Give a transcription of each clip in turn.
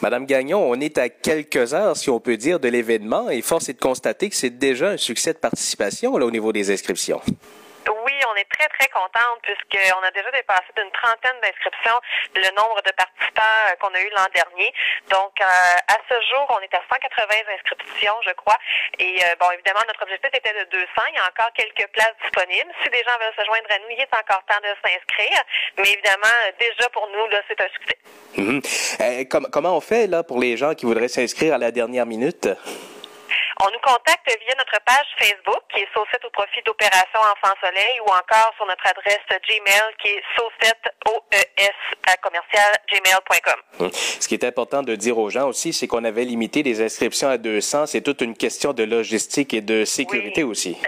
Madame Gagnon, on est à quelques heures, si on peut dire, de l'événement et force est de constater que c'est déjà un succès de participation là, au niveau des inscriptions. Est très, très contente puisqu'on a déjà dépassé d'une trentaine d'inscriptions le nombre de participants euh, qu'on a eu l'an dernier. Donc, euh, à ce jour, on est à 180 inscriptions, je crois. Et euh, bon, évidemment, notre objectif était de 200. Il y a encore quelques places disponibles. Si des gens veulent se joindre à nous, il est encore temps de s'inscrire. Mais évidemment, déjà pour nous, là, c'est un succès. Mhm. Com- comment on fait là pour les gens qui voudraient s'inscrire à la dernière minute? On nous contacte via notre page Facebook qui est Saucette au profit d'Opération Enfant Soleil ou encore sur notre adresse Gmail qui est saucette OES à commercial gmail.com. Hum. Ce qui est important de dire aux gens aussi, c'est qu'on avait limité les inscriptions à 200. C'est toute une question de logistique et de sécurité Oui. aussi.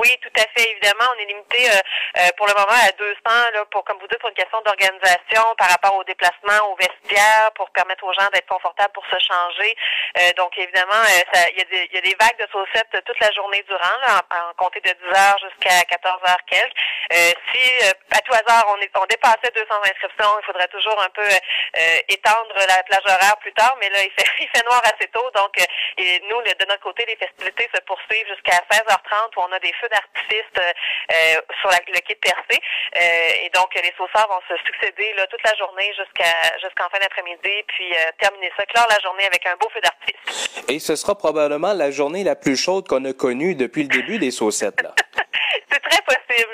Oui, tout à fait. Évidemment, on est limité euh, euh, pour le moment à 200 là, pour, comme vous dites, pour une question d'organisation par rapport au déplacement, au vestiaire, pour permettre aux gens d'être confortables pour se changer. Euh, donc, évidemment, euh, il y, a des- il y a des vagues de saucettes toute la journée durant, là, en, en compter de 10 heures jusqu'à 14 heures quelques. Euh, si, euh, à tout hasard, on, est, on dépassait 200 inscriptions, il faudrait toujours un peu euh, étendre la plage horaire plus tard, mais là, il fait, il fait noir assez tôt. Donc, euh, et nous, le- de notre côté, les festivités se poursuivent jusqu'à 16h30 où on a des feux euh, euh, sur la- le quai de Percé. Euh, et donc, les sauceurs vont se succéder là, toute la journée jusqu'à jusqu'en fin d'après-midi, puis euh, terminer ça, clore la journée avec un beau feu d'artifice. Et ce sera probablement la journée la plus chaude qu'on a connue depuis le début des saucettes. Là.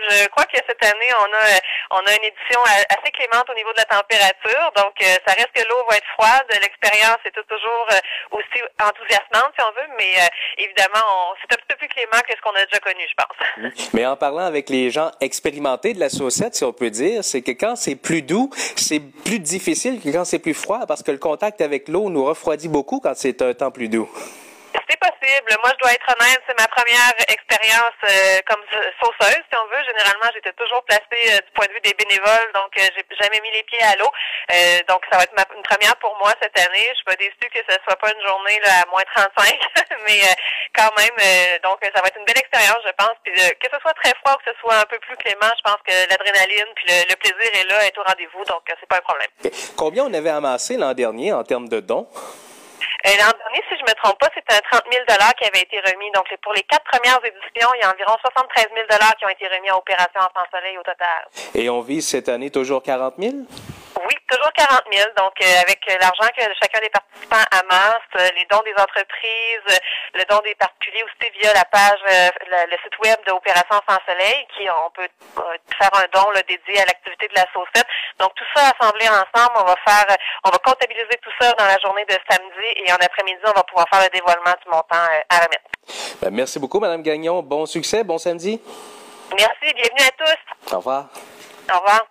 Je crois que cette année, on a euh, on a une édition assez clémente au niveau de la température. Donc, euh, ça reste que l'eau va être froide. L'expérience est toujours euh, aussi enthousiasmante, si on veut. Mais euh, évidemment, c'est un petit peu plus clément que ce qu'on a déjà connu, je pense. Mais en parlant avec les gens expérimentés de la saucette, si on peut dire, c'est que quand c'est plus doux, c'est plus difficile que quand c'est plus froid parce que le contact avec l'eau nous refroidit beaucoup quand c'est un temps plus doux. Possible. Moi, je dois être honnête, c'est ma première expérience euh, comme sauceuse, si on veut. Généralement, j'étais toujours placée euh, du point de vue des bénévoles, donc euh, j'ai jamais mis les pieds à l'eau. Euh, donc, ça va être ma- une première pour moi cette année. Je suis pas déçue que ce soit pas une journée là, à moins 35, mais quand même, donc ça va être une belle expérience, je pense. Puis que ce soit très froid ou que ce soit un peu plus clément, je pense que l'adrénaline puis le, le plaisir est là, est au rendez-vous, donc c'est pas un problème. Combien on avait amassé l'an dernier en termes de dons? L'an dernier, si je me trompe pas, c'était un 30 000 qui avait été remis. Donc, pour les quatre premières éditions, il y a environ 73 000 qui ont été remis à Opération Enfant Soleil au total. Et on vise cette année toujours 40 000? Toujours 40 000. Donc, euh, avec l'argent que chacun des participants amasse, euh, les dons des entreprises, euh, le don des particuliers aussi via la page, euh, le, site web de Opération Enfant Soleil, qui on peut euh, faire un don là, dédié à l'activité de la saucette. Donc, tout ça assemblé ensemble, on va faire, on va comptabiliser tout ça dans la journée de samedi et en après-midi, on va pouvoir faire le dévoilement du montant à remettre. Ben, merci beaucoup, Madame Gagnon. Bon succès, bon samedi. Merci, bienvenue à tous. Au revoir. Au revoir.